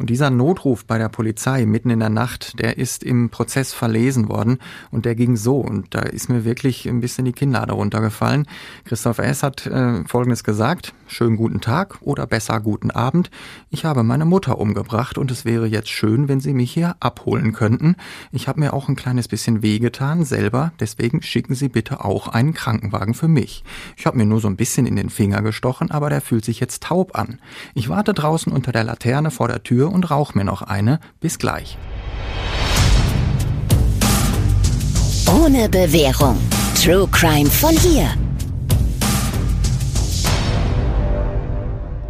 Und dieser Notruf bei der Polizei mitten in der Nacht, der ist im Prozess verlesen worden und der ging so. Und da ist mir wirklich ein bisschen die Kinnlade runtergefallen. Christoph S. hat äh, Folgendes gesagt. Schönen guten Tag oder besser guten Abend. Ich habe meine Mutter umgebracht und es wäre jetzt schön, wenn Sie mich hier abholen könnten. Ich habe mir auch ein kleines bisschen wehgetan selber. Deswegen schicken Sie bitte auch einen Krankenwagen für mich. Ich habe mir nur so ein bisschen in den Finger gestochen, aber der fühlt sich jetzt taub an. Ich warte draußen unter der Laterne vor der Tür und rauch mir noch eine. Bis gleich. Ohne Bewährung. True Crime von hier.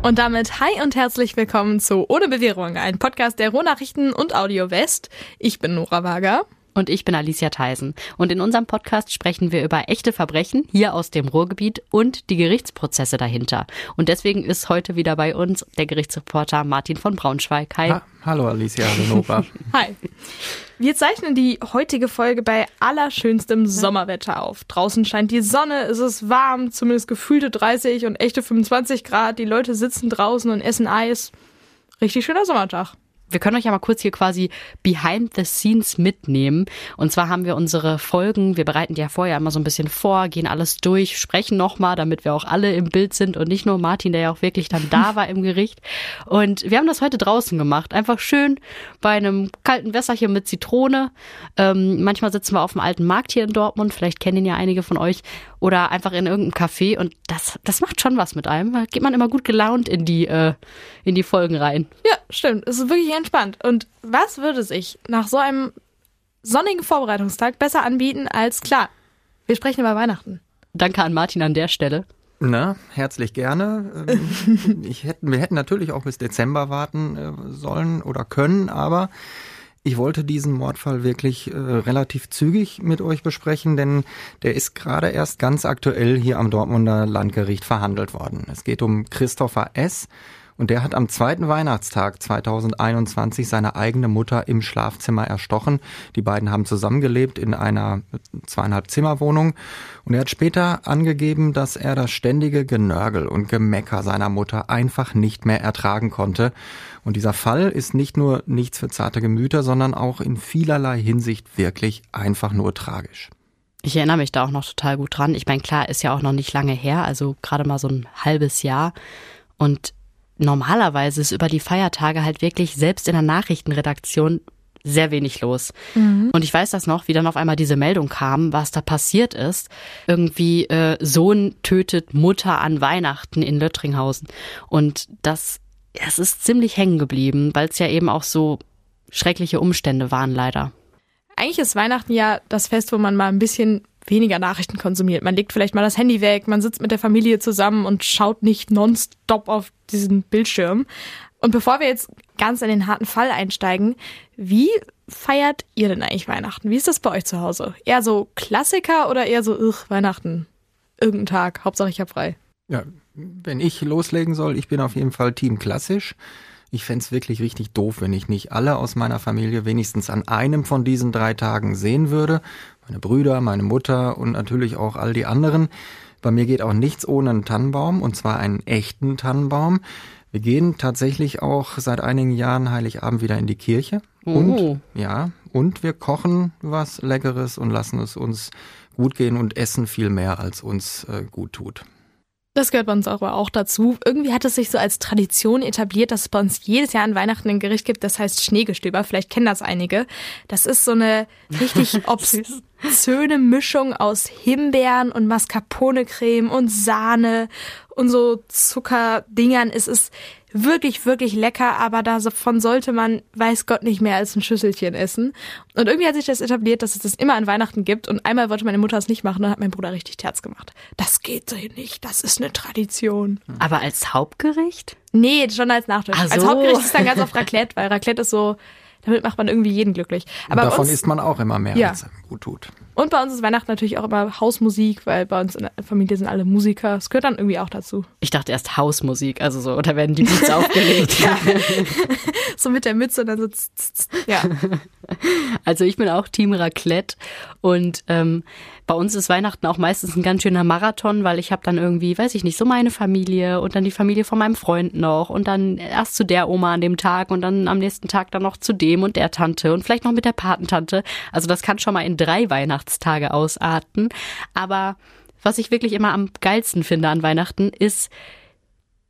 Und damit hi und herzlich willkommen zu Ohne Bewährung, ein Podcast der Rohnachrichten und Audio West. Ich bin Nora Wager. Und ich bin Alicia Theisen. Und in unserem Podcast sprechen wir über echte Verbrechen hier aus dem Ruhrgebiet und die Gerichtsprozesse dahinter. Und deswegen ist heute wieder bei uns der Gerichtsreporter Martin von Braunschweig. Hi. Ha hallo Alicia, hallo Nora. Hi. Wir zeichnen die heutige Folge bei allerschönstem Sommerwetter auf. Draußen scheint die Sonne, es ist warm, zumindest gefühlte 30 und echte 25 Grad. Die Leute sitzen draußen und essen Eis. Richtig schöner Sommertag wir können euch ja mal kurz hier quasi behind the scenes mitnehmen. Und zwar haben wir unsere Folgen, wir bereiten die ja vorher immer so ein bisschen vor, gehen alles durch, sprechen nochmal, damit wir auch alle im Bild sind und nicht nur Martin, der ja auch wirklich dann da war im Gericht. Und wir haben das heute draußen gemacht. Einfach schön bei einem kalten Wässerchen mit Zitrone. Ähm, manchmal sitzen wir auf dem alten Markt hier in Dortmund, vielleicht kennen ihn ja einige von euch, oder einfach in irgendeinem Café. Und das, das macht schon was mit einem. Da geht man immer gut gelaunt in die, äh, in die Folgen rein. Ja, stimmt. Es ist wirklich entspannt. Und was würde sich nach so einem sonnigen Vorbereitungstag besser anbieten als klar, wir sprechen über Weihnachten. Danke an Martin an der Stelle. Na, herzlich gerne. Ähm, ich hätten, wir hätten natürlich auch bis Dezember warten äh, sollen oder können, aber ich wollte diesen Mordfall wirklich äh, relativ zügig mit euch besprechen, denn der ist gerade erst ganz aktuell hier am Dortmunder Landgericht verhandelt worden. Es geht um Christopher S. Und der hat am zweiten Weihnachtstag 2021 seine eigene Mutter im Schlafzimmer erstochen. Die beiden haben zusammengelebt in einer zweieinhalb Zimmerwohnung. Und er hat später angegeben, dass er das ständige Genörgel und Gemecker seiner Mutter einfach nicht mehr ertragen konnte. Und dieser Fall ist nicht nur nichts für zarte Gemüter, sondern auch in vielerlei Hinsicht wirklich einfach nur tragisch. Ich erinnere mich da auch noch total gut dran. Ich meine, klar, ist ja auch noch nicht lange her, also gerade mal so ein halbes Jahr. Und normalerweise ist über die Feiertage halt wirklich selbst in der Nachrichtenredaktion sehr wenig los. Mhm. Und ich weiß das noch, wie dann auf einmal diese Meldung kam, was da passiert ist. Irgendwie äh, Sohn tötet Mutter an Weihnachten in Löttringhausen. Und das, das ist ziemlich hängen geblieben, weil es ja eben auch so schreckliche Umstände waren, leider. Eigentlich ist Weihnachten ja das Fest, wo man mal ein bisschen weniger Nachrichten konsumiert. Man legt vielleicht mal das Handy weg, man sitzt mit der Familie zusammen und schaut nicht nonstop auf diesen Bildschirm. Und bevor wir jetzt ganz in den harten Fall einsteigen, wie feiert ihr denn eigentlich Weihnachten? Wie ist das bei euch zu Hause? Eher so Klassiker oder eher so, ugh, Weihnachten? Irgendein Tag, Hauptsache ich hab frei. Ja, wenn ich loslegen soll, ich bin auf jeden Fall Team klassisch. Ich fände wirklich richtig doof, wenn ich nicht alle aus meiner Familie wenigstens an einem von diesen drei Tagen sehen würde. Meine Brüder, meine Mutter und natürlich auch all die anderen. Bei mir geht auch nichts ohne einen Tannenbaum, und zwar einen echten Tannenbaum. Wir gehen tatsächlich auch seit einigen Jahren Heiligabend wieder in die Kirche. Oh. Und ja, und wir kochen was Leckeres und lassen es uns gut gehen und essen viel mehr, als uns äh, gut tut. Das gehört bei uns aber auch dazu. Irgendwie hat es sich so als Tradition etabliert, dass es bei uns jedes Jahr an Weihnachten ein Gericht gibt, das heißt Schneegestöber. Vielleicht kennen das einige. Das ist so eine richtig obszöne Mischung aus Himbeeren und Mascarpone-Creme und Sahne und so Zuckerdingern. Es ist wirklich, wirklich lecker, aber davon sollte man, weiß Gott, nicht mehr als ein Schüsselchen essen. Und irgendwie hat sich das etabliert, dass es das immer an Weihnachten gibt. Und einmal wollte meine Mutter es nicht machen, dann hat mein Bruder richtig Terz gemacht. Das geht so nicht, das ist eine Tradition. Aber als Hauptgericht? Nee, schon als Nachtisch. So. Als Hauptgericht ist dann ganz oft Raclette, weil Raclette ist so, damit macht man irgendwie jeden glücklich. Aber davon uns, isst man auch immer mehr, ja. als einem gut tut. Und bei uns ist Weihnachten natürlich auch immer Hausmusik, weil bei uns in der Familie sind alle Musiker. Das gehört dann irgendwie auch dazu. Ich dachte erst Hausmusik, also so, da werden die Beats aufgelegt. ja. so mit der Mütze und dann so. Ja. Also ich bin auch Team Raclette und ähm, bei uns ist Weihnachten auch meistens ein ganz schöner Marathon, weil ich habe dann irgendwie, weiß ich nicht, so meine Familie und dann die Familie von meinem Freund noch und dann erst zu der Oma an dem Tag und dann am nächsten Tag dann noch zu dem und der Tante und vielleicht noch mit der Patentante. Also das kann schon mal in drei Weihnachtstage ausarten. Aber was ich wirklich immer am geilsten finde an Weihnachten ist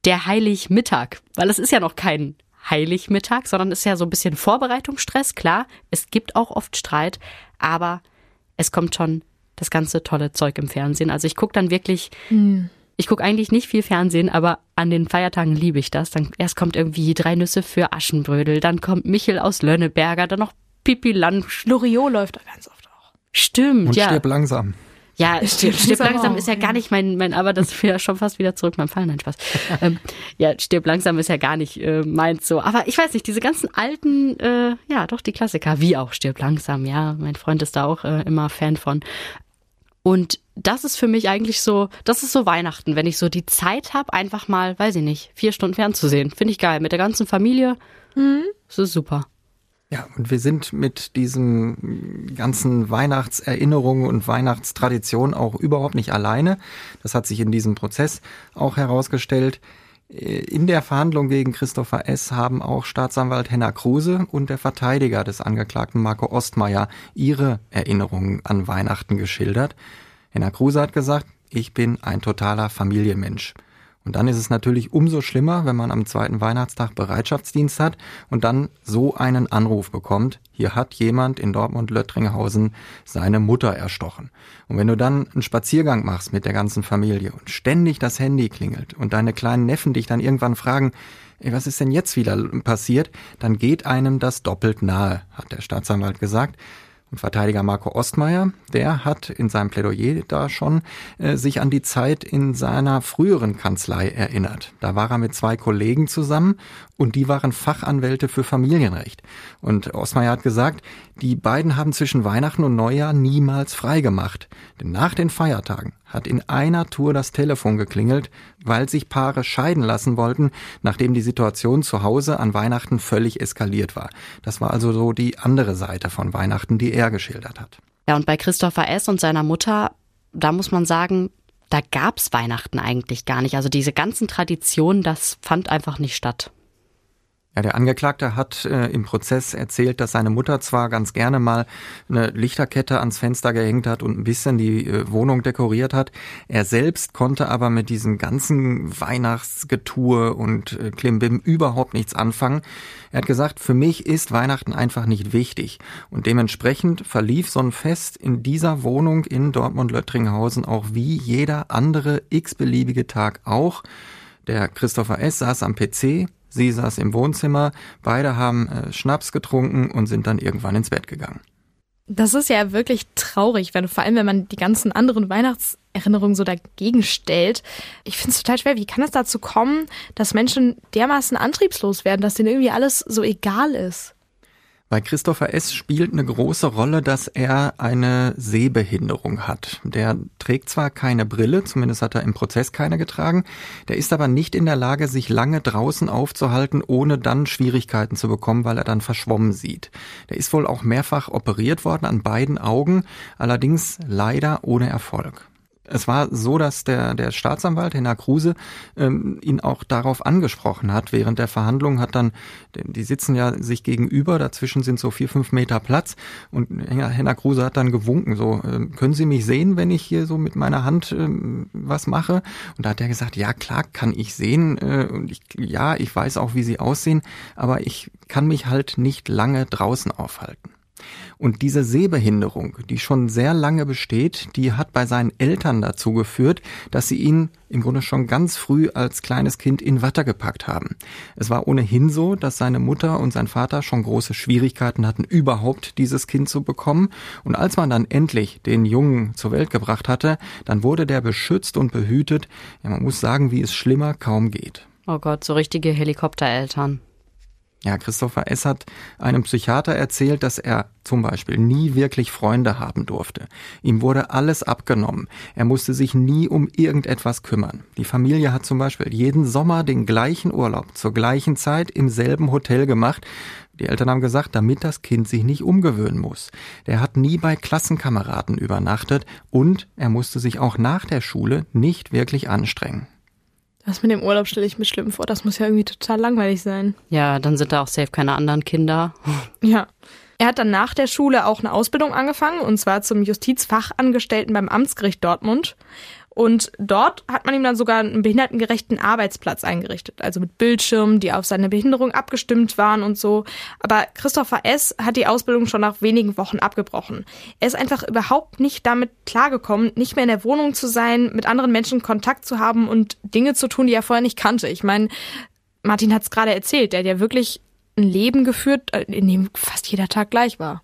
der Heiligmittag, weil es ist ja noch kein Heiligmittag, sondern ist ja so ein bisschen Vorbereitungsstress. Klar, es gibt auch oft Streit, aber es kommt schon das ganze tolle Zeug im Fernsehen. Also ich gucke dann wirklich, mhm. Ich gucke eigentlich nicht viel Fernsehen, aber an den Feiertagen liebe ich das. Dann erst kommt irgendwie drei Nüsse für Aschenbrödel, dann kommt Michel aus Lönneberger, dann noch Pipi Land. Loriot läuft da ganz oft auch. Stimmt, Und ja. stirb langsam. Ja, stirb, stirb langsam ist ja gar nicht mein, mein, aber das ist ja schon fast wieder zurück beim Fall, nein, Spaß. ähm, ja, stirb langsam ist ja gar nicht äh, meins so. Aber ich weiß nicht, diese ganzen alten, äh, ja, doch die Klassiker, wie auch stirb langsam, ja, mein Freund ist da auch äh, immer Fan von. Und das ist für mich eigentlich so, das ist so Weihnachten, wenn ich so die Zeit habe, einfach mal, weiß ich nicht, vier Stunden fernzusehen. Finde ich geil. Mit der ganzen Familie. Mhm. Das ist super. Ja, und wir sind mit diesen ganzen Weihnachtserinnerungen und Weihnachtstraditionen auch überhaupt nicht alleine. Das hat sich in diesem Prozess auch herausgestellt. In der Verhandlung gegen Christopher S. haben auch Staatsanwalt Henna Kruse und der Verteidiger des Angeklagten Marco Ostmeier ihre Erinnerungen an Weihnachten geschildert. Henna Kruse hat gesagt, ich bin ein totaler Familienmensch. Und dann ist es natürlich umso schlimmer, wenn man am zweiten Weihnachtstag Bereitschaftsdienst hat und dann so einen Anruf bekommt, hier hat jemand in Dortmund-Löttringhausen seine Mutter erstochen. Und wenn du dann einen Spaziergang machst mit der ganzen Familie und ständig das Handy klingelt und deine kleinen Neffen dich dann irgendwann fragen, ey, was ist denn jetzt wieder passiert, dann geht einem das doppelt nahe, hat der Staatsanwalt gesagt. Und Verteidiger Marco Ostmeier, der hat in seinem Plädoyer da schon äh, sich an die Zeit in seiner früheren Kanzlei erinnert. Da war er mit zwei Kollegen zusammen und die waren Fachanwälte für Familienrecht. Und Ostmeier hat gesagt, die beiden haben zwischen Weihnachten und Neujahr niemals frei gemacht. Denn nach den Feiertagen hat in einer Tour das Telefon geklingelt, weil sich Paare scheiden lassen wollten, nachdem die Situation zu Hause an Weihnachten völlig eskaliert war. Das war also so die andere Seite von Weihnachten, die er geschildert hat. Ja, und bei Christopher S. und seiner Mutter, da muss man sagen, da gab's Weihnachten eigentlich gar nicht. Also diese ganzen Traditionen, das fand einfach nicht statt. Ja, der Angeklagte hat äh, im Prozess erzählt, dass seine Mutter zwar ganz gerne mal eine Lichterkette ans Fenster gehängt hat und ein bisschen die äh, Wohnung dekoriert hat. Er selbst konnte aber mit diesem ganzen Weihnachtsgetue und äh, Klimbim überhaupt nichts anfangen. Er hat gesagt, für mich ist Weihnachten einfach nicht wichtig. Und dementsprechend verlief so ein Fest in dieser Wohnung in Dortmund-Löttringhausen auch wie jeder andere x-beliebige Tag auch. Der Christopher S. saß am PC, Sie saß im Wohnzimmer, beide haben äh, Schnaps getrunken und sind dann irgendwann ins Bett gegangen. Das ist ja wirklich traurig, wenn, vor allem wenn man die ganzen anderen Weihnachtserinnerungen so dagegen stellt. Ich finde es total schwer. Wie kann es dazu kommen, dass Menschen dermaßen antriebslos werden, dass denen irgendwie alles so egal ist? Bei Christopher S. spielt eine große Rolle, dass er eine Sehbehinderung hat. Der trägt zwar keine Brille, zumindest hat er im Prozess keine getragen, der ist aber nicht in der Lage, sich lange draußen aufzuhalten, ohne dann Schwierigkeiten zu bekommen, weil er dann verschwommen sieht. Der ist wohl auch mehrfach operiert worden an beiden Augen, allerdings leider ohne Erfolg. Es war so, dass der, der Staatsanwalt, Henna Kruse, ähm, ihn auch darauf angesprochen hat. Während der Verhandlung hat dann, die sitzen ja sich gegenüber, dazwischen sind so vier, fünf Meter Platz und Henna Kruse hat dann gewunken, so, äh, können Sie mich sehen, wenn ich hier so mit meiner Hand äh, was mache? Und da hat er gesagt, ja klar, kann ich sehen äh, und ich, ja, ich weiß auch, wie Sie aussehen, aber ich kann mich halt nicht lange draußen aufhalten. Und diese Sehbehinderung, die schon sehr lange besteht, die hat bei seinen Eltern dazu geführt, dass sie ihn im Grunde schon ganz früh als kleines Kind in Watte gepackt haben. Es war ohnehin so, dass seine Mutter und sein Vater schon große Schwierigkeiten hatten, überhaupt dieses Kind zu bekommen. Und als man dann endlich den Jungen zur Welt gebracht hatte, dann wurde der beschützt und behütet. Ja, man muss sagen, wie es schlimmer kaum geht. Oh Gott, so richtige Helikoptereltern. Ja, Christopher S. hat einem Psychiater erzählt, dass er zum Beispiel nie wirklich Freunde haben durfte. Ihm wurde alles abgenommen. Er musste sich nie um irgendetwas kümmern. Die Familie hat zum Beispiel jeden Sommer den gleichen Urlaub zur gleichen Zeit im selben Hotel gemacht. Die Eltern haben gesagt, damit das Kind sich nicht umgewöhnen muss. Der hat nie bei Klassenkameraden übernachtet und er musste sich auch nach der Schule nicht wirklich anstrengen. Das mit dem Urlaub stelle ich mir schlimm vor. Das muss ja irgendwie total langweilig sein. Ja, dann sind da auch safe keine anderen Kinder. Ja. Er hat dann nach der Schule auch eine Ausbildung angefangen, und zwar zum Justizfachangestellten beim Amtsgericht Dortmund. Und dort hat man ihm dann sogar einen behindertengerechten Arbeitsplatz eingerichtet, also mit Bildschirmen, die auf seine Behinderung abgestimmt waren und so. Aber Christopher S. hat die Ausbildung schon nach wenigen Wochen abgebrochen. Er ist einfach überhaupt nicht damit klargekommen, nicht mehr in der Wohnung zu sein, mit anderen Menschen Kontakt zu haben und Dinge zu tun, die er vorher nicht kannte. Ich meine, Martin hat es gerade erzählt, der hat ja wirklich ein Leben geführt, äh, in dem fast jeder Tag gleich war.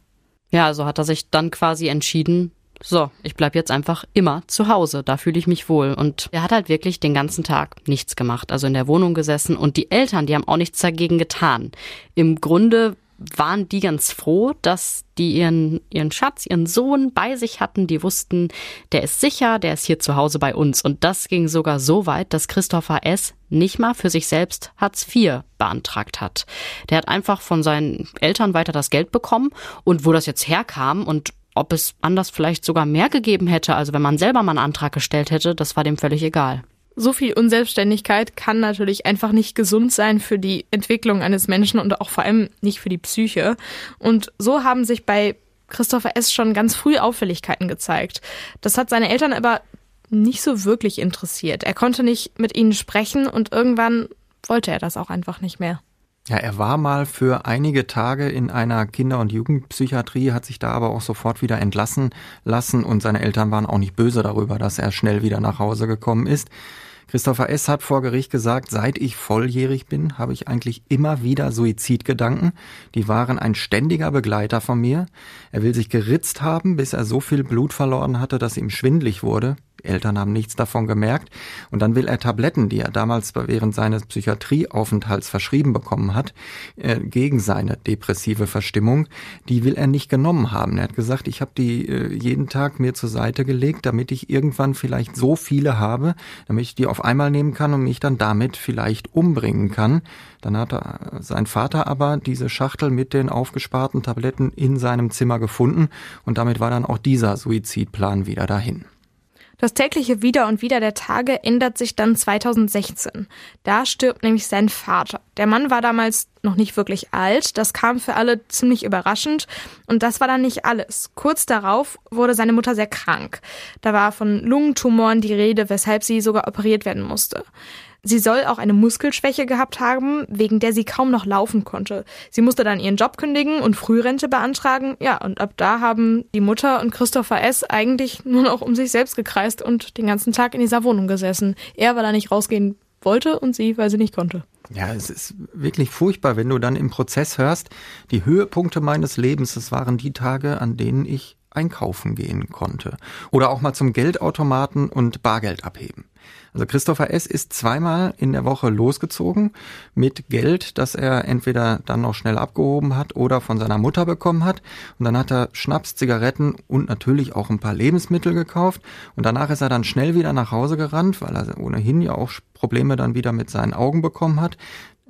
Ja, also hat er sich dann quasi entschieden, so, ich bleib jetzt einfach immer zu Hause, da fühle ich mich wohl. Und er hat halt wirklich den ganzen Tag nichts gemacht, also in der Wohnung gesessen und die Eltern, die haben auch nichts dagegen getan. Im Grunde waren die ganz froh, dass die ihren, ihren Schatz, ihren Sohn bei sich hatten. Die wussten, der ist sicher, der ist hier zu Hause bei uns. Und das ging sogar so weit, dass Christopher S. nicht mal für sich selbst Hartz IV beantragt hat. Der hat einfach von seinen Eltern weiter das Geld bekommen und wo das jetzt herkam und ob es anders vielleicht sogar mehr gegeben hätte, also wenn man selber mal einen Antrag gestellt hätte, das war dem völlig egal. So viel Unselbstständigkeit kann natürlich einfach nicht gesund sein für die Entwicklung eines Menschen und auch vor allem nicht für die Psyche. Und so haben sich bei Christopher S. schon ganz früh Auffälligkeiten gezeigt. Das hat seine Eltern aber nicht so wirklich interessiert. Er konnte nicht mit ihnen sprechen und irgendwann wollte er das auch einfach nicht mehr. Ja, er war mal für einige Tage in einer Kinder- und Jugendpsychiatrie, hat sich da aber auch sofort wieder entlassen lassen und seine Eltern waren auch nicht böse darüber, dass er schnell wieder nach Hause gekommen ist. Christopher S. hat vor Gericht gesagt, seit ich volljährig bin, habe ich eigentlich immer wieder Suizidgedanken. Die waren ein ständiger Begleiter von mir. Er will sich geritzt haben, bis er so viel Blut verloren hatte, dass ihm schwindlig wurde. Eltern haben nichts davon gemerkt. Und dann will er Tabletten, die er damals während seines Psychiatrieaufenthalts verschrieben bekommen hat, äh, gegen seine depressive Verstimmung, die will er nicht genommen haben. Er hat gesagt, ich habe die äh, jeden Tag mir zur Seite gelegt, damit ich irgendwann vielleicht so viele habe, damit ich die auf einmal nehmen kann und mich dann damit vielleicht umbringen kann. Dann hat er, sein Vater aber diese Schachtel mit den aufgesparten Tabletten in seinem Zimmer gefunden und damit war dann auch dieser Suizidplan wieder dahin. Das tägliche Wieder und Wieder der Tage ändert sich dann 2016. Da stirbt nämlich sein Vater. Der Mann war damals noch nicht wirklich alt, das kam für alle ziemlich überraschend und das war dann nicht alles. Kurz darauf wurde seine Mutter sehr krank. Da war von Lungentumoren die Rede, weshalb sie sogar operiert werden musste. Sie soll auch eine Muskelschwäche gehabt haben, wegen der sie kaum noch laufen konnte. Sie musste dann ihren Job kündigen und Frührente beantragen. Ja, und ab da haben die Mutter und Christopher S. eigentlich nur noch um sich selbst gekreist und den ganzen Tag in dieser Wohnung gesessen. Er, weil er nicht rausgehen wollte und sie, weil sie nicht konnte. Ja, es ist wirklich furchtbar, wenn du dann im Prozess hörst, die Höhepunkte meines Lebens, das waren die Tage, an denen ich einkaufen gehen konnte. Oder auch mal zum Geldautomaten und Bargeld abheben. Also Christopher S. ist zweimal in der Woche losgezogen mit Geld, das er entweder dann noch schnell abgehoben hat oder von seiner Mutter bekommen hat. Und dann hat er Schnaps, Zigaretten und natürlich auch ein paar Lebensmittel gekauft. Und danach ist er dann schnell wieder nach Hause gerannt, weil er ohnehin ja auch Probleme dann wieder mit seinen Augen bekommen hat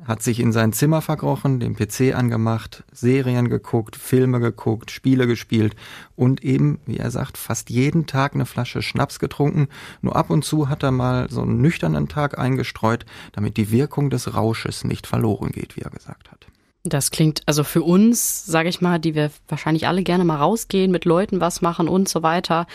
hat sich in sein Zimmer verkrochen, den PC angemacht, Serien geguckt, Filme geguckt, Spiele gespielt und eben, wie er sagt, fast jeden Tag eine Flasche Schnaps getrunken. Nur ab und zu hat er mal so einen nüchternen Tag eingestreut, damit die Wirkung des Rausches nicht verloren geht, wie er gesagt hat. Das klingt also für uns, sage ich mal, die wir wahrscheinlich alle gerne mal rausgehen, mit Leuten was machen und so weiter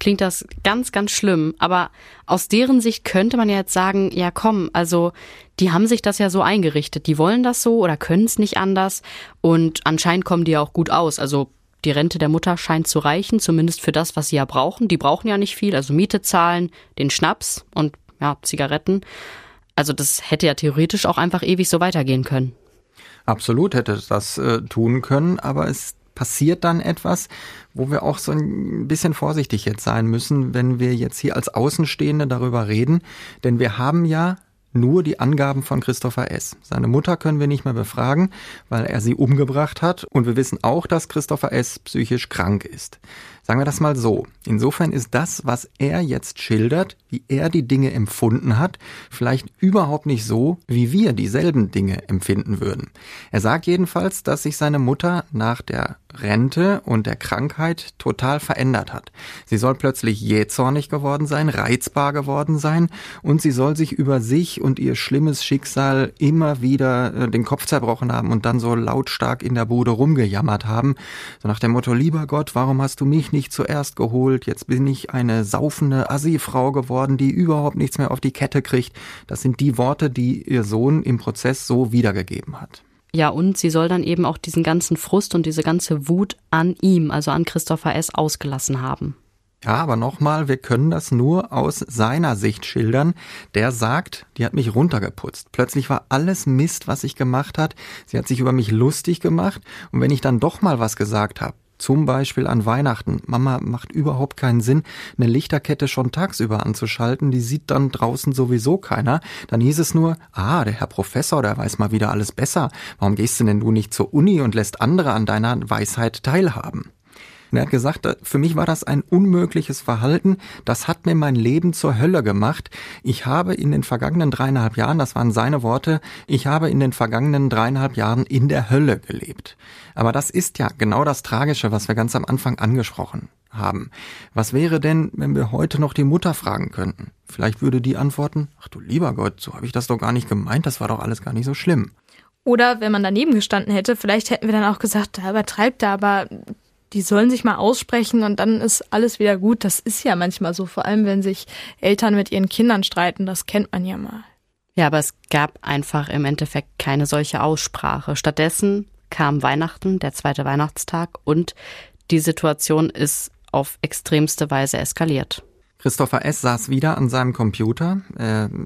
klingt das ganz, ganz schlimm. Aber aus deren Sicht könnte man ja jetzt sagen, ja komm, also die haben sich das ja so eingerichtet. Die wollen das so oder können es nicht anders. Und anscheinend kommen die ja auch gut aus. Also die Rente der Mutter scheint zu reichen, zumindest für das, was sie ja brauchen. Die brauchen ja nicht viel, also Miete zahlen, den Schnaps und ja, Zigaretten. Also das hätte ja theoretisch auch einfach ewig so weitergehen können. Absolut hätte das äh, tun können, aber es passiert dann etwas, wo wir auch so ein bisschen vorsichtig jetzt sein müssen, wenn wir jetzt hier als Außenstehende darüber reden. Denn wir haben ja nur die Angaben von Christopher S. Seine Mutter können wir nicht mehr befragen, weil er sie umgebracht hat und wir wissen auch, dass Christopher S. psychisch krank ist. Sagen wir das mal so. Insofern ist das, was er jetzt schildert, wie er die Dinge empfunden hat, vielleicht überhaupt nicht so, wie wir dieselben Dinge empfinden würden. Er sagt jedenfalls, dass sich seine Mutter nach der Rente und der Krankheit total verändert hat. Sie soll plötzlich jähzornig geworden sein, reizbar geworden sein und sie soll sich über sich und ihr schlimmes Schicksal immer wieder äh, den Kopf zerbrochen haben und dann so lautstark in der Bude rumgejammert haben. So nach dem Motto, lieber Gott, warum hast du mich nicht zuerst geholt? Jetzt bin ich eine saufende Assi-Frau geworden, die überhaupt nichts mehr auf die Kette kriegt. Das sind die Worte, die ihr Sohn im Prozess so wiedergegeben hat. Ja, und sie soll dann eben auch diesen ganzen Frust und diese ganze Wut an ihm, also an Christopher S., ausgelassen haben. Ja, aber nochmal, wir können das nur aus seiner Sicht schildern. Der sagt, die hat mich runtergeputzt. Plötzlich war alles Mist, was ich gemacht hat. Sie hat sich über mich lustig gemacht. Und wenn ich dann doch mal was gesagt habe, zum Beispiel an Weihnachten. Mama macht überhaupt keinen Sinn, eine Lichterkette schon tagsüber anzuschalten. Die sieht dann draußen sowieso keiner. Dann hieß es nur, ah, der Herr Professor, der weiß mal wieder alles besser. Warum gehst du denn du nicht zur Uni und lässt andere an deiner Weisheit teilhaben? Und er hat gesagt, äh, für mich war das ein unmögliches Verhalten. Das hat mir mein Leben zur Hölle gemacht. Ich habe in den vergangenen dreieinhalb Jahren, das waren seine Worte, ich habe in den vergangenen dreieinhalb Jahren in der Hölle gelebt. Aber das ist ja genau das Tragische, was wir ganz am Anfang angesprochen haben. Was wäre denn, wenn wir heute noch die Mutter fragen könnten? Vielleicht würde die antworten, ach du lieber Gott, so habe ich das doch gar nicht gemeint, das war doch alles gar nicht so schlimm. Oder wenn man daneben gestanden hätte, vielleicht hätten wir dann auch gesagt, da übertreibt er, aber die sollen sich mal aussprechen und dann ist alles wieder gut. Das ist ja manchmal so, vor allem wenn sich Eltern mit ihren Kindern streiten, das kennt man ja mal. Ja, aber es gab einfach im Endeffekt keine solche Aussprache. Stattdessen kam Weihnachten, der zweite Weihnachtstag, und die Situation ist auf extremste Weise eskaliert. Christopher S. saß wieder an seinem Computer.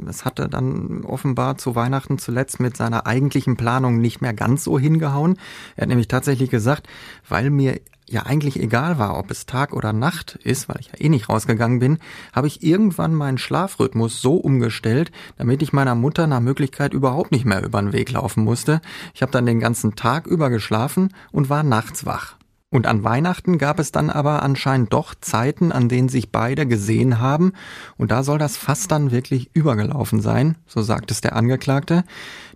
Es hatte dann offenbar zu Weihnachten zuletzt mit seiner eigentlichen Planung nicht mehr ganz so hingehauen. Er hat nämlich tatsächlich gesagt, weil mir ja eigentlich egal war, ob es Tag oder Nacht ist, weil ich ja eh nicht rausgegangen bin, habe ich irgendwann meinen Schlafrhythmus so umgestellt, damit ich meiner Mutter nach Möglichkeit überhaupt nicht mehr über den Weg laufen musste. Ich habe dann den ganzen Tag über geschlafen und war nachts wach. Und an Weihnachten gab es dann aber anscheinend doch Zeiten, an denen sich beide gesehen haben, und da soll das fast dann wirklich übergelaufen sein, so sagt es der Angeklagte.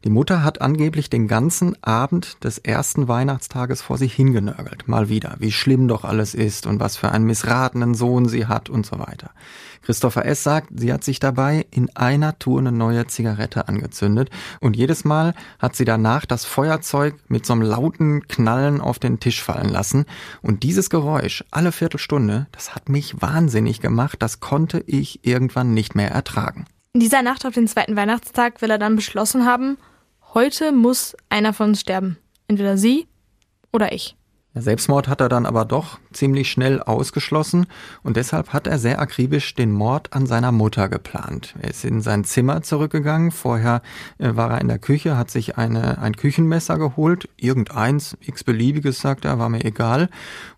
Die Mutter hat angeblich den ganzen Abend des ersten Weihnachtstages vor sich hingenörgelt, mal wieder, wie schlimm doch alles ist und was für einen missratenen Sohn sie hat und so weiter. Christopher S. sagt, sie hat sich dabei in einer Tour eine neue Zigarette angezündet und jedes Mal hat sie danach das Feuerzeug mit so einem lauten Knallen auf den Tisch fallen lassen und dieses Geräusch alle Viertelstunde, das hat mich wahnsinnig gemacht, das konnte ich irgendwann nicht mehr ertragen. In dieser Nacht auf den zweiten Weihnachtstag will er dann beschlossen haben, heute muss einer von uns sterben. Entweder sie oder ich. Selbstmord hat er dann aber doch ziemlich schnell ausgeschlossen und deshalb hat er sehr akribisch den Mord an seiner Mutter geplant. Er ist in sein Zimmer zurückgegangen, vorher äh, war er in der Küche, hat sich eine, ein Küchenmesser geholt, irgendeins, x-beliebiges, sagt er, war mir egal,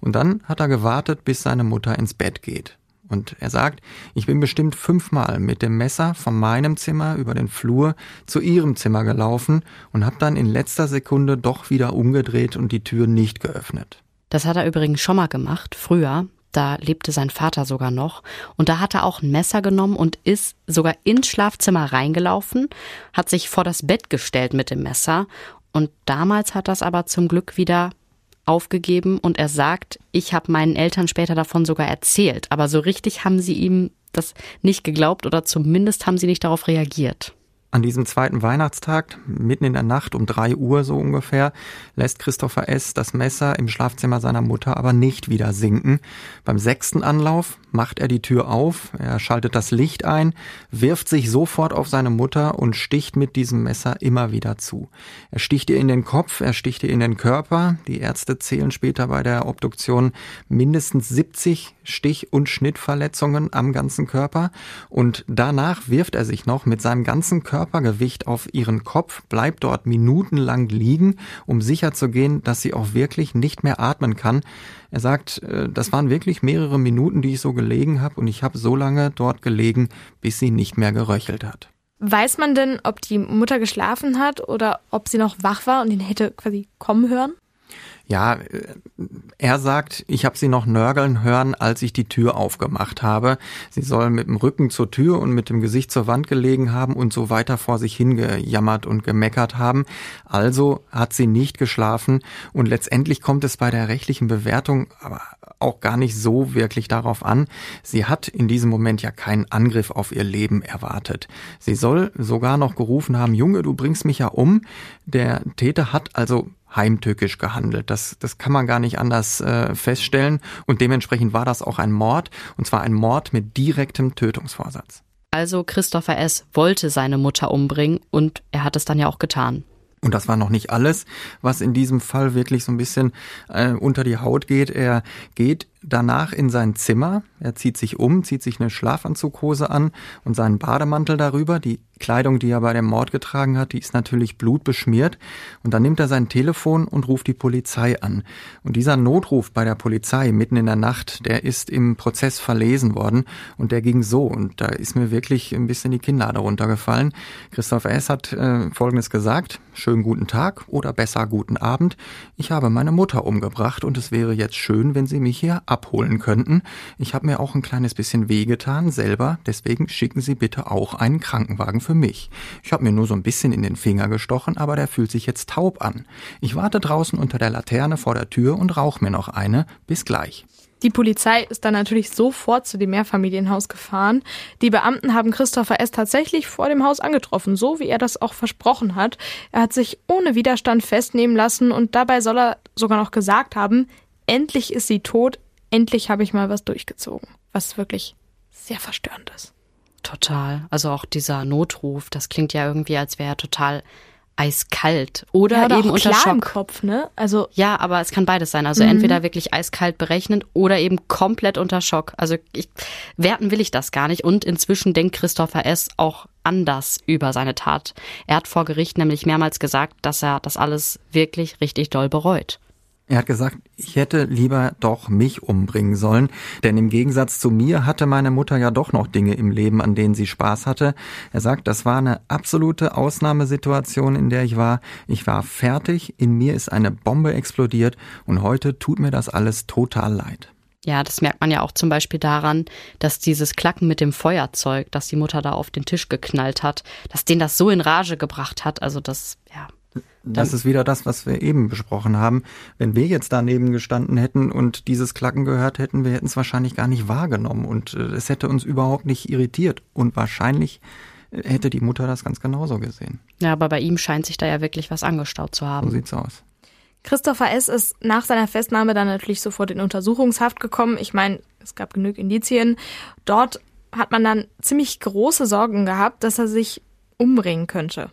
und dann hat er gewartet, bis seine Mutter ins Bett geht. Und er sagt, ich bin bestimmt fünfmal mit dem Messer von meinem Zimmer über den Flur zu ihrem Zimmer gelaufen und habe dann in letzter Sekunde doch wieder umgedreht und die Tür nicht geöffnet. Das hat er übrigens schon mal gemacht, früher. Da lebte sein Vater sogar noch. Und da hat er auch ein Messer genommen und ist sogar ins Schlafzimmer reingelaufen, hat sich vor das Bett gestellt mit dem Messer. Und damals hat das aber zum Glück wieder aufgegeben und er sagt, ich habe meinen Eltern später davon sogar erzählt, aber so richtig haben sie ihm das nicht geglaubt oder zumindest haben sie nicht darauf reagiert. An diesem zweiten Weihnachtstag, mitten in der Nacht um drei Uhr so ungefähr, lässt Christopher S. das Messer im Schlafzimmer seiner Mutter aber nicht wieder sinken. Beim sechsten Anlauf macht er die Tür auf, er schaltet das Licht ein, wirft sich sofort auf seine Mutter und sticht mit diesem Messer immer wieder zu. Er sticht ihr in den Kopf, er sticht ihr in den Körper. Die Ärzte zählen später bei der Obduktion mindestens 70 Stich- und Schnittverletzungen am ganzen Körper. Und danach wirft er sich noch mit seinem ganzen Körpergewicht auf ihren Kopf, bleibt dort minutenlang liegen, um sicherzugehen, dass sie auch wirklich nicht mehr atmen kann. Er sagt, äh, das waren wirklich mehrere Minuten, die ich so gelegen habe und ich habe so lange dort gelegen, bis sie nicht mehr geröchelt hat. Weiß man denn, ob die Mutter geschlafen hat oder ob sie noch wach war und ihn hätte quasi kommen hören? Ja, äh, er sagt, ich habe sie noch nörgeln hören, als ich die Tür aufgemacht habe. Sie soll mit dem Rücken zur Tür und mit dem Gesicht zur Wand gelegen haben und so weiter vor sich hingejammert und gemeckert haben. Also hat sie nicht geschlafen und letztendlich kommt es bei der rechtlichen Bewertung aber auch gar nicht so wirklich darauf an. Sie hat in diesem Moment ja keinen Angriff auf ihr Leben erwartet. Sie soll sogar noch gerufen haben, Junge, du bringst mich ja um. Der Täter hat also heimtückisch gehandelt. Das, das kann man gar nicht anders äh, feststellen. Und dementsprechend war das auch ein Mord, und zwar ein Mord mit direktem Tötungsvorsatz. Also Christopher S. wollte seine Mutter umbringen und er hat es dann ja auch getan. Und das war noch nicht alles, was in diesem Fall wirklich so ein bisschen äh, unter die Haut geht. Er geht danach in sein Zimmer, er zieht sich um, zieht sich eine Schlafanzughose an und seinen Bademantel darüber. Die Kleidung, die er bei dem Mord getragen hat, die ist natürlich blutbeschmiert. Und dann nimmt er sein Telefon und ruft die Polizei an. Und dieser Notruf bei der Polizei mitten in der Nacht, der ist im Prozess verlesen worden und der ging so. Und da ist mir wirklich ein bisschen die Kinnlade runtergefallen. Christoph S. hat äh, Folgendes gesagt. Schönen guten Tag oder besser guten Abend. Ich habe meine Mutter umgebracht und es wäre jetzt schön, wenn Sie mich hier abholen könnten. Ich habe mir auch ein kleines bisschen wehgetan selber, deswegen schicken Sie bitte auch einen Krankenwagen für mich. Ich habe mir nur so ein bisschen in den Finger gestochen, aber der fühlt sich jetzt taub an. Ich warte draußen unter der Laterne vor der Tür und rauche mir noch eine. Bis gleich. Die Polizei ist dann natürlich sofort zu dem Mehrfamilienhaus gefahren. Die Beamten haben Christopher S. tatsächlich vor dem Haus angetroffen, so wie er das auch versprochen hat. Er hat sich ohne Widerstand festnehmen lassen und dabei soll er sogar noch gesagt haben, endlich ist sie tot, endlich habe ich mal was durchgezogen, was wirklich sehr verstörend ist. Total. Also auch dieser Notruf, das klingt ja irgendwie, als wäre er total eiskalt oder ja, eben unter klar Schock. im Kopf, ne? Also ja, aber es kann beides sein. Also mhm. entweder wirklich eiskalt berechnend oder eben komplett unter Schock. Also ich, werten will ich das gar nicht. Und inzwischen denkt Christopher S. auch anders über seine Tat. Er hat vor Gericht nämlich mehrmals gesagt, dass er das alles wirklich richtig doll bereut. Er hat gesagt, ich hätte lieber doch mich umbringen sollen, denn im Gegensatz zu mir hatte meine Mutter ja doch noch Dinge im Leben, an denen sie Spaß hatte. Er sagt, das war eine absolute Ausnahmesituation, in der ich war. Ich war fertig, in mir ist eine Bombe explodiert und heute tut mir das alles total leid. Ja, das merkt man ja auch zum Beispiel daran, dass dieses Klacken mit dem Feuerzeug, das die Mutter da auf den Tisch geknallt hat, dass den das so in Rage gebracht hat. Also das, ja, das ist wieder das, was wir eben besprochen haben. Wenn wir jetzt daneben gestanden hätten und dieses Klacken gehört hätten, wir hätten es wahrscheinlich gar nicht wahrgenommen und äh, es hätte uns überhaupt nicht irritiert und wahrscheinlich äh, hätte die Mutter das ganz genauso gesehen. Ja, aber bei ihm scheint sich da ja wirklich was angestaut zu haben. So sieht's aus. Christopher S. ist nach seiner Festnahme dann natürlich sofort in Untersuchungshaft gekommen. Ich meine, es gab genug Indizien. Dort hat man dann ziemlich große Sorgen gehabt, dass er sich umbringen könnte.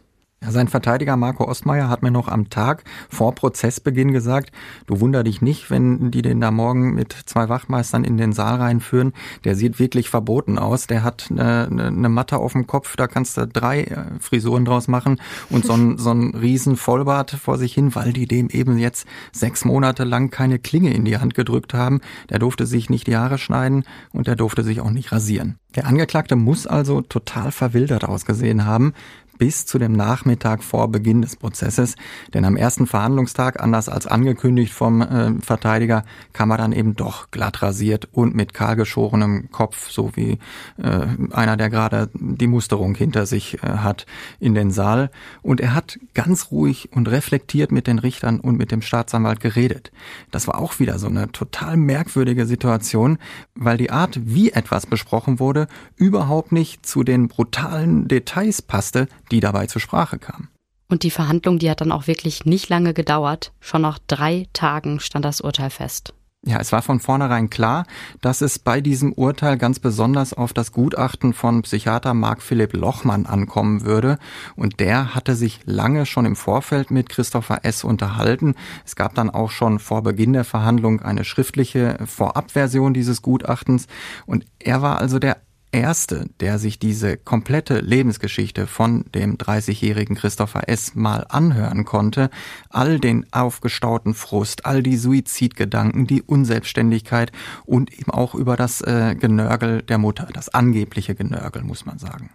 Sein Verteidiger Marco Ostmeier hat mir noch am Tag vor Prozessbeginn gesagt, du wunder dich nicht, wenn die den da morgen mit zwei Wachmeistern in den Saal reinführen. Der sieht wirklich verboten aus. Der hat eine, eine Matte auf dem Kopf, da kannst du drei äh, Frisuren draus machen und so ein, so ein riesen Vollbart vor sich hin, weil die dem eben jetzt sechs Monate lang keine Klinge in die Hand gedrückt haben. Der durfte sich nicht die Haare schneiden und der durfte sich auch nicht rasieren. Der Angeklagte muss also total verwildert ausgesehen haben, bis zu dem Nachmittag vor Beginn des Prozesses. Denn am ersten Verhandlungstag, anders als angekündigt vom äh, Verteidiger, kam er dann eben doch glatt rasiert und mit kahlgeschorenem Kopf, so wie äh, einer, der gerade die Musterung hinter sich äh, hat, in den Saal. Und er hat ganz ruhig und reflektiert mit den Richtern und mit dem Staatsanwalt geredet. Das war auch wieder so eine total merkwürdige Situation, weil die Art, wie etwas besprochen wurde, überhaupt nicht zu den brutalen Details passte, die dabei zur Sprache kamen. Und die Verhandlung, die hat dann auch wirklich nicht lange gedauert. Schon nach drei Tagen stand das Urteil fest. Ja, es war von vornherein klar, dass es bei diesem Urteil ganz besonders auf das Gutachten von Psychiater Marc Philipp Lochmann ankommen würde. Und der hatte sich lange schon im Vorfeld mit Christopher S. unterhalten. Es gab dann auch schon vor Beginn der Verhandlung eine schriftliche Vorabversion dieses Gutachtens. Und er war also der Erste, der sich diese komplette Lebensgeschichte von dem 30-jährigen Christopher S. mal anhören konnte, all den aufgestauten Frust, all die Suizidgedanken, die Unselbstständigkeit und eben auch über das äh, Genörgel der Mutter, das angebliche Genörgel, muss man sagen.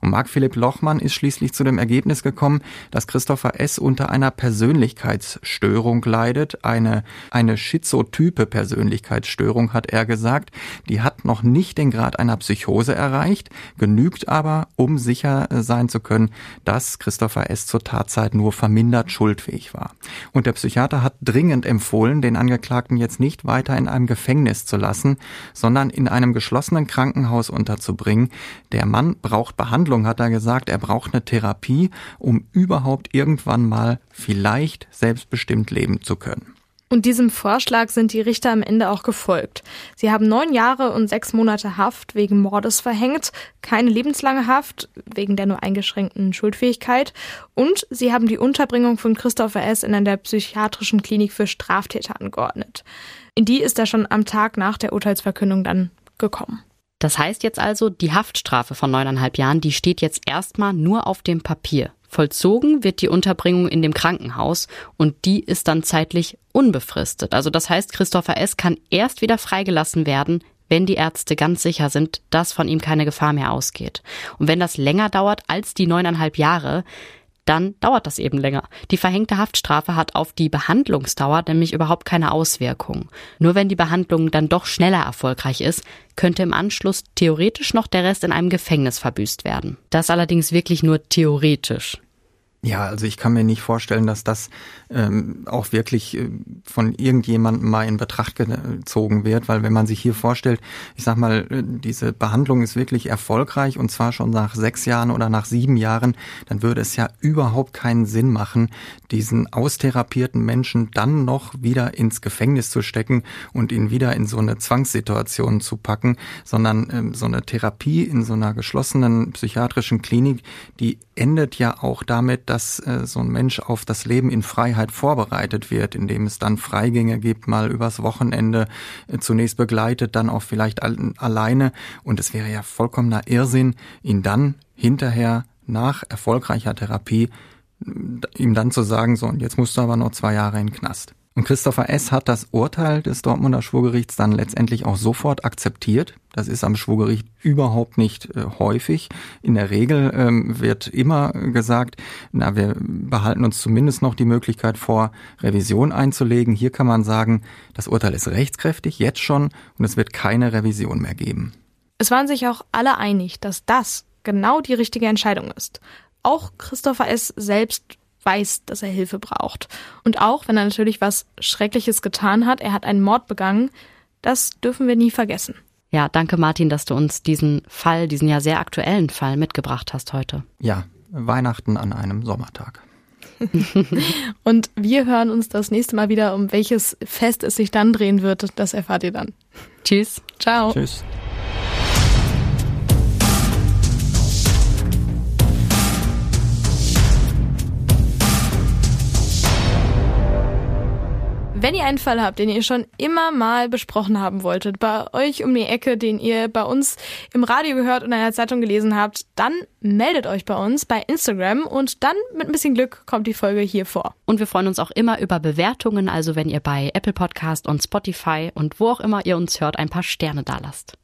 Und Marc Philipp Lochmann ist schließlich zu dem Ergebnis gekommen, dass Christopher S. unter einer Persönlichkeitsstörung leidet. Eine, eine schizotype Persönlichkeitsstörung, hat er gesagt. Die hat noch nicht den Grad einer Psychose erreicht, genügt aber, um sicher sein zu können, dass Christopher S. zur Tatzeit nur vermindert schuldfähig war. Und der Psychiater hat dringend empfohlen, den Angeklagten jetzt nicht weiter in einem Gefängnis zu lassen, sondern in einem geschlossenen Krankenhaus unterzubringen. Der Mann braucht Behandlung, hat er gesagt. Er braucht eine Therapie, um überhaupt irgendwann mal vielleicht selbstbestimmt leben zu können. Und diesem Vorschlag sind die Richter am Ende auch gefolgt. Sie haben neun Jahre und sechs Monate Haft wegen Mordes verhängt, keine lebenslange Haft wegen der nur eingeschränkten Schuldfähigkeit und sie haben die Unterbringung von Christopher S. in einer psychiatrischen Klinik für Straftäter angeordnet. In die ist er schon am Tag nach der Urteilsverkündung dann gekommen. Das heißt jetzt also, die Haftstrafe von neuneinhalb Jahren, die steht jetzt erstmal nur auf dem Papier. Vollzogen wird die Unterbringung in dem Krankenhaus und die ist dann zeitlich unbefristet. Also das heißt, Christopher S. kann erst wieder freigelassen werden, wenn die Ärzte ganz sicher sind, dass von ihm keine Gefahr mehr ausgeht. Und wenn das länger dauert als die neuneinhalb Jahre, dann dauert das eben länger. Die verhängte Haftstrafe hat auf die Behandlungsdauer nämlich überhaupt keine Auswirkung. Nur wenn die Behandlung dann doch schneller erfolgreich ist, könnte im Anschluss theoretisch noch der Rest in einem Gefängnis verbüßt werden. Das allerdings wirklich nur theoretisch. Ja, also ich kann mir nicht vorstellen, dass das ähm, auch wirklich äh, von irgendjemandem mal in Betracht gezogen wird, weil wenn man sich hier vorstellt, ich sag mal, äh, diese Behandlung ist wirklich erfolgreich und zwar schon nach sechs Jahren oder nach sieben Jahren, dann würde es ja überhaupt keinen Sinn machen, diesen austherapierten Menschen dann noch wieder ins Gefängnis zu stecken und ihn wieder in so eine Zwangssituation zu packen, sondern ähm, so eine Therapie in so einer geschlossenen psychiatrischen Klinik, die endet ja auch damit, dass äh, so ein Mensch auf das Leben in Freiheit vorbereitet wird, indem es dann Freigänge gibt, mal übers Wochenende, äh, zunächst begleitet, dann auch vielleicht al alleine. Und es wäre ja vollkommener Irrsinn, ihn dann hinterher nach erfolgreicher Therapie ihm dann zu sagen, so, und jetzt musst du aber noch zwei Jahre in den Knast. Und Christopher S. hat das Urteil des Dortmunder Schwurgerichts dann letztendlich auch sofort akzeptiert. Das ist am Schwurgericht überhaupt nicht äh, häufig. In der Regel ähm, wird immer gesagt, na, wir behalten uns zumindest noch die Möglichkeit vor, Revision einzulegen. Hier kann man sagen, das Urteil ist rechtskräftig, jetzt schon, und es wird keine Revision mehr geben. Es waren sich auch alle einig, dass das genau die richtige Entscheidung ist. Auch Christopher S. selbst weiß, dass er Hilfe braucht. Und auch wenn er natürlich was Schreckliches getan hat, er hat einen Mord begangen, das dürfen wir nie vergessen. Ja, danke Martin, dass du uns diesen Fall, diesen ja sehr aktuellen Fall mitgebracht hast heute. Ja, Weihnachten an einem Sommertag. Und wir hören uns das nächste Mal wieder, um welches Fest es sich dann drehen wird. Das erfahrt ihr dann. Tschüss. Ciao. Tschüss. Wenn ihr einen Fall habt, den ihr schon immer mal besprochen haben wolltet, bei euch um die Ecke, den ihr bei uns im Radio gehört und in einer Zeitung gelesen habt, dann meldet euch bei uns bei Instagram und dann mit ein bisschen Glück kommt die Folge hier vor. Und wir freuen uns auch immer über Bewertungen, also wenn ihr bei Apple Podcast und Spotify und wo auch immer ihr uns hört, ein paar Sterne dalasst.